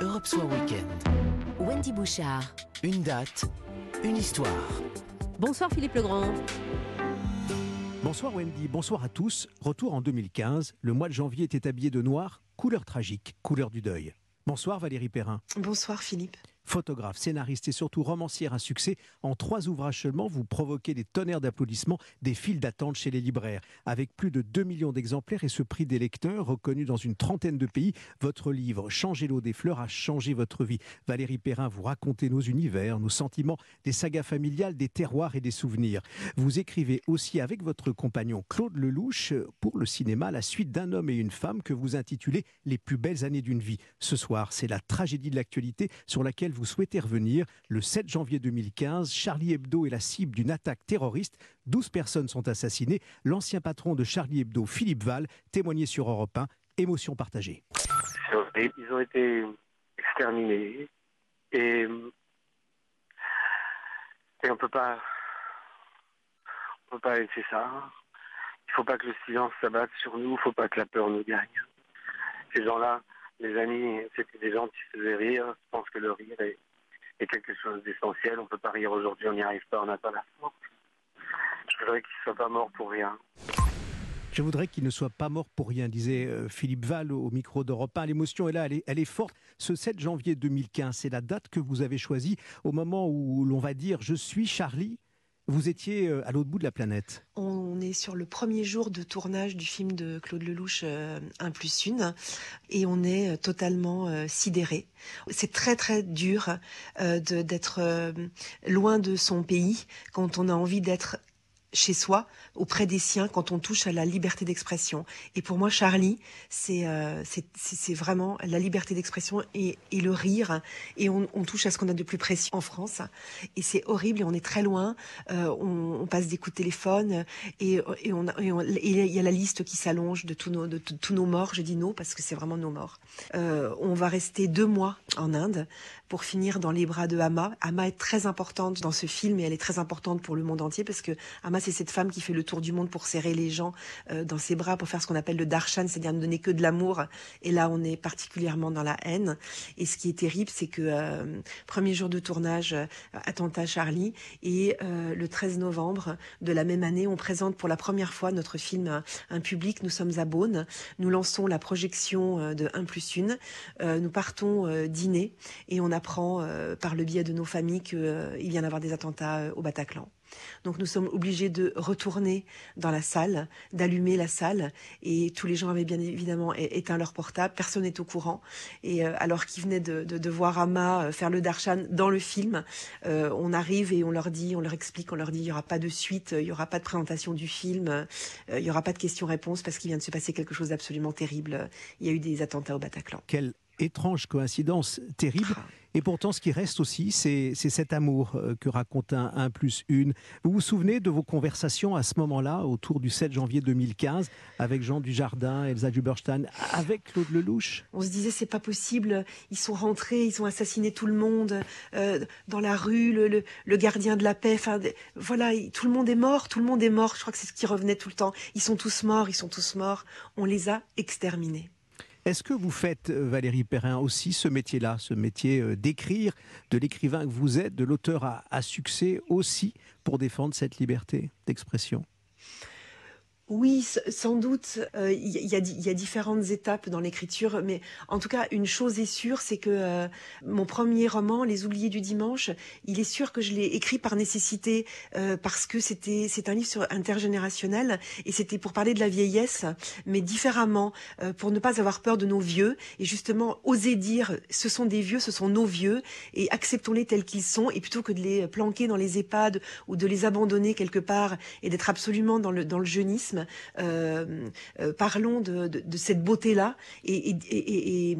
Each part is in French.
Europe Soir Weekend. Wendy Bouchard. Une date, une histoire. Bonsoir Philippe Legrand. Bonsoir Wendy, bonsoir à tous. Retour en 2015, le mois de janvier était habillé de noir, couleur tragique, couleur du deuil. Bonsoir Valérie Perrin. Bonsoir Philippe. Photographe, scénariste et surtout romancière à succès, en trois ouvrages seulement, vous provoquez des tonnerres d'applaudissements, des files d'attente chez les libraires. Avec plus de 2 millions d'exemplaires et ce prix des lecteurs reconnu dans une trentaine de pays, votre livre Changer l'eau des fleurs a changé votre vie. Valérie Perrin, vous racontez nos univers, nos sentiments, des sagas familiales, des terroirs et des souvenirs. Vous écrivez aussi avec votre compagnon Claude Lelouch pour le cinéma la suite d'un homme et une femme que vous intitulez Les plus belles années d'une vie. Ce soir, c'est la tragédie de l'actualité sur laquelle vous souhaitez revenir. Le 7 janvier 2015, Charlie Hebdo est la cible d'une attaque terroriste. 12 personnes sont assassinées. L'ancien patron de Charlie Hebdo, Philippe Val, témoignait sur Europe 1. Émotion partagée. Ils ont été exterminés. Et, on peut pas on peut pas laisser ça. Il faut pas que le silence s'abatte sur nous, il faut pas que la peur nous gagne. Ces gens-là, les amis, c'était des gens qui se faisaient rire. Je pense que le rire est, quelque chose d'essentiel. On peut pas rire aujourd'hui, on n'y arrive pas, on n'a pas la force. Je voudrais qu'ils ne soient pas morts pour rien. Je voudrais qu'il ne soit pas mort pour rien, disait euh, Philippe Val au micro d'Europe 1. L'émotion est là, elle est forte. Ce 7 janvier 2015, c'est la date que vous avez choisie au moment où l'on va dire Je suis Charlie. Vous étiez euh, à l'autre bout de la planète. On est sur le premier jour de tournage du film de Claude Lelouch, euh, 1 plus 1, et on est euh, totalement euh, sidéré. C'est très très dur euh, d'être euh, loin de son pays quand on a envie d'être chez soi, auprès des siens, quand on touche à la liberté d'expression. Et pour moi, Charlie, c'est euh, vraiment la liberté d'expression et, et le rire. Et on, touche à ce qu'on a de plus précieux en France. Et c'est horrible et on est très loin. Euh, on, passe des coups de téléphone et, et on il y a la liste qui s'allonge de tous nos de tous nos morts. Je dis nos parce que c'est vraiment nos morts. Euh, on va rester deux mois en Inde pour finir dans les bras de Hama. Hama est très importante dans ce film et elle est très importante pour le monde entier parce que Hama c'est cette femme qui fait le tour du monde pour serrer les gens euh, dans ses bras pour faire ce qu'on appelle le darshan, c'est-à-dire ne donner que de l'amour. Et là on est particulièrement dans la haine. Et ce qui est terrible c'est que euh, premier jour de tournage euh, attentat Charlie et le 13 novembre de la même année on présente pour la première fois notre film à un public. Nous sommes à Beaune. Nous lançons la projection de 1 plus 1. Euh, nous partons dîner et on apprend par le biais de nos familles qu'il vient d'avoir des attentats au Bataclan. Donc nous sommes obligés de retourner dans la salle, d'allumer la salle, et tous les gens avaient bien évidemment éteint leur portable, personne n'est au courant. Et euh, alors qu'ils venaient de, voir Ama euh, faire le darshan dans le film, euh, on arrive et on leur dit, on leur explique, on leur dit, il y aura pas de suite, il y aura pas de présentation du film, il y aura pas de questions-réponses parce qu'il vient de se passer quelque chose d'absolument terrible. Il y a eu des attentats au Bataclan. Étrange coïncidence terrible. Ah. Et pourtant, ce qui reste aussi, c'est cet amour euh, que raconte un 1 plus 1. Vous vous souvenez de vos conversations à ce moment-là, autour du 7 janvier 2015, avec Jean Dujardin, Elsa Duberstein, avec Claude Lelouch? On se disait c'est pas possible, ils sont rentrés, ils ont assassiné tout le monde euh, dans la rue, le, le, le gardien de la paix. Enfin, voilà, il- tout le monde est mort, tout le monde est mort. Je crois que c'est ce qui revenait tout le temps. Ils sont tous morts, ils sont tous morts. On les a exterminés. Est-ce que vous faites, euh, Valérie Perrin, aussi ce métier-là, ce métier euh, d'écrire, de l'écrivain que vous êtes, de l'auteur à, à succès aussi, pour défendre cette liberté d'expression? Oui, sans doute. euh, Il y, a- différentes étapes dans l'écriture, mais en tout cas, une chose est sûre, c'est que euh, mon premier roman, Les Oubliés du dimanche, il est sûr que je l'ai écrit par nécessité, euh, parce que c'était c'est un livre intergénérationnel et c'était pour parler de la vieillesse, mais différemment, pour ne pas avoir peur de nos vieux et justement oser dire, ce sont des vieux, ce sont nos vieux et acceptons-les tels qu'ils sont et plutôt que de les planquer dans les EHPAD ou de les abandonner quelque part et d'être absolument dans le dans le jeunisme euh, euh, parlons de, de, de cette beauté-là et, et, et, et,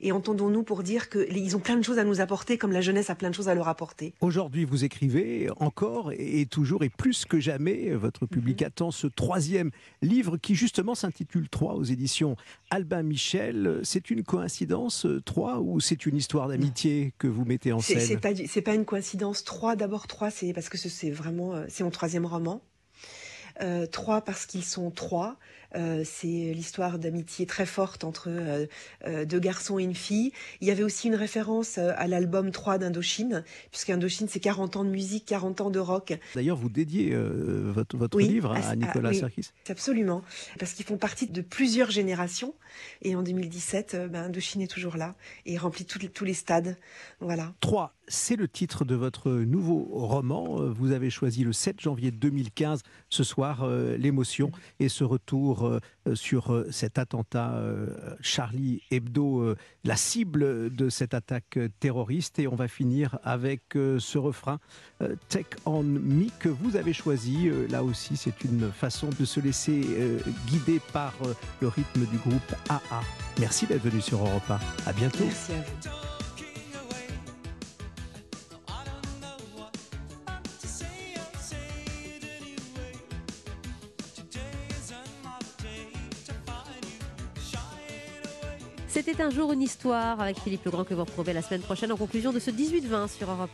et entendons-nous pour dire qu'ils ont plein de choses à nous apporter comme la jeunesse a plein de choses à leur apporter. Aujourd'hui, vous écrivez encore et toujours et plus que jamais. Votre public attend ce troisième livre qui justement s'intitule 3 aux éditions Albin Michel. C'est une coïncidence, 3, ou c'est une histoire d'amitié que vous mettez en scène? c'est pas, pas une coïncidence. Trois, d'abord trois, c'est parce que ce- c'est vraiment, euh, c'est mon troisième roman. Euh, trois parce qu'ils sont trois. Euh, c'est l'histoire d'amitié très forte entre euh, euh, deux garçons et une fille. Il y avait aussi une référence euh, à l'album 3 d'Indochine, puisque Indochine, c'est 40 ans de musique, 40 ans de rock. D'ailleurs, vous dédiez euh, votre, votre Oui, livre à, à- à- Nicolas oui. Serkis. Absolument, parce qu'ils font partie de plusieurs générations. Et en 2017, euh, ben, Indochine est toujours là et remplit tous les- tous les stades. Voilà. 3, c'est le titre de votre nouveau roman. Euh, Vous avez choisi le 7 janvier 2015, ce soir, euh, l'émotion et ce retour euh, sur cet attentat Charlie Hebdo, la cible de cette attaque terroriste. Et on va finir avec ce refrain Take on Me que vous avez choisi. Là aussi, c'est une façon de se laisser guider par le rythme du groupe AA. Merci d'être venu sur Europe 1. À bientôt. Merci à vous. C'était un jour une histoire avec Philippe Legrand que vous retrouvez la semaine prochaine en conclusion de ce 18-20 sur Europe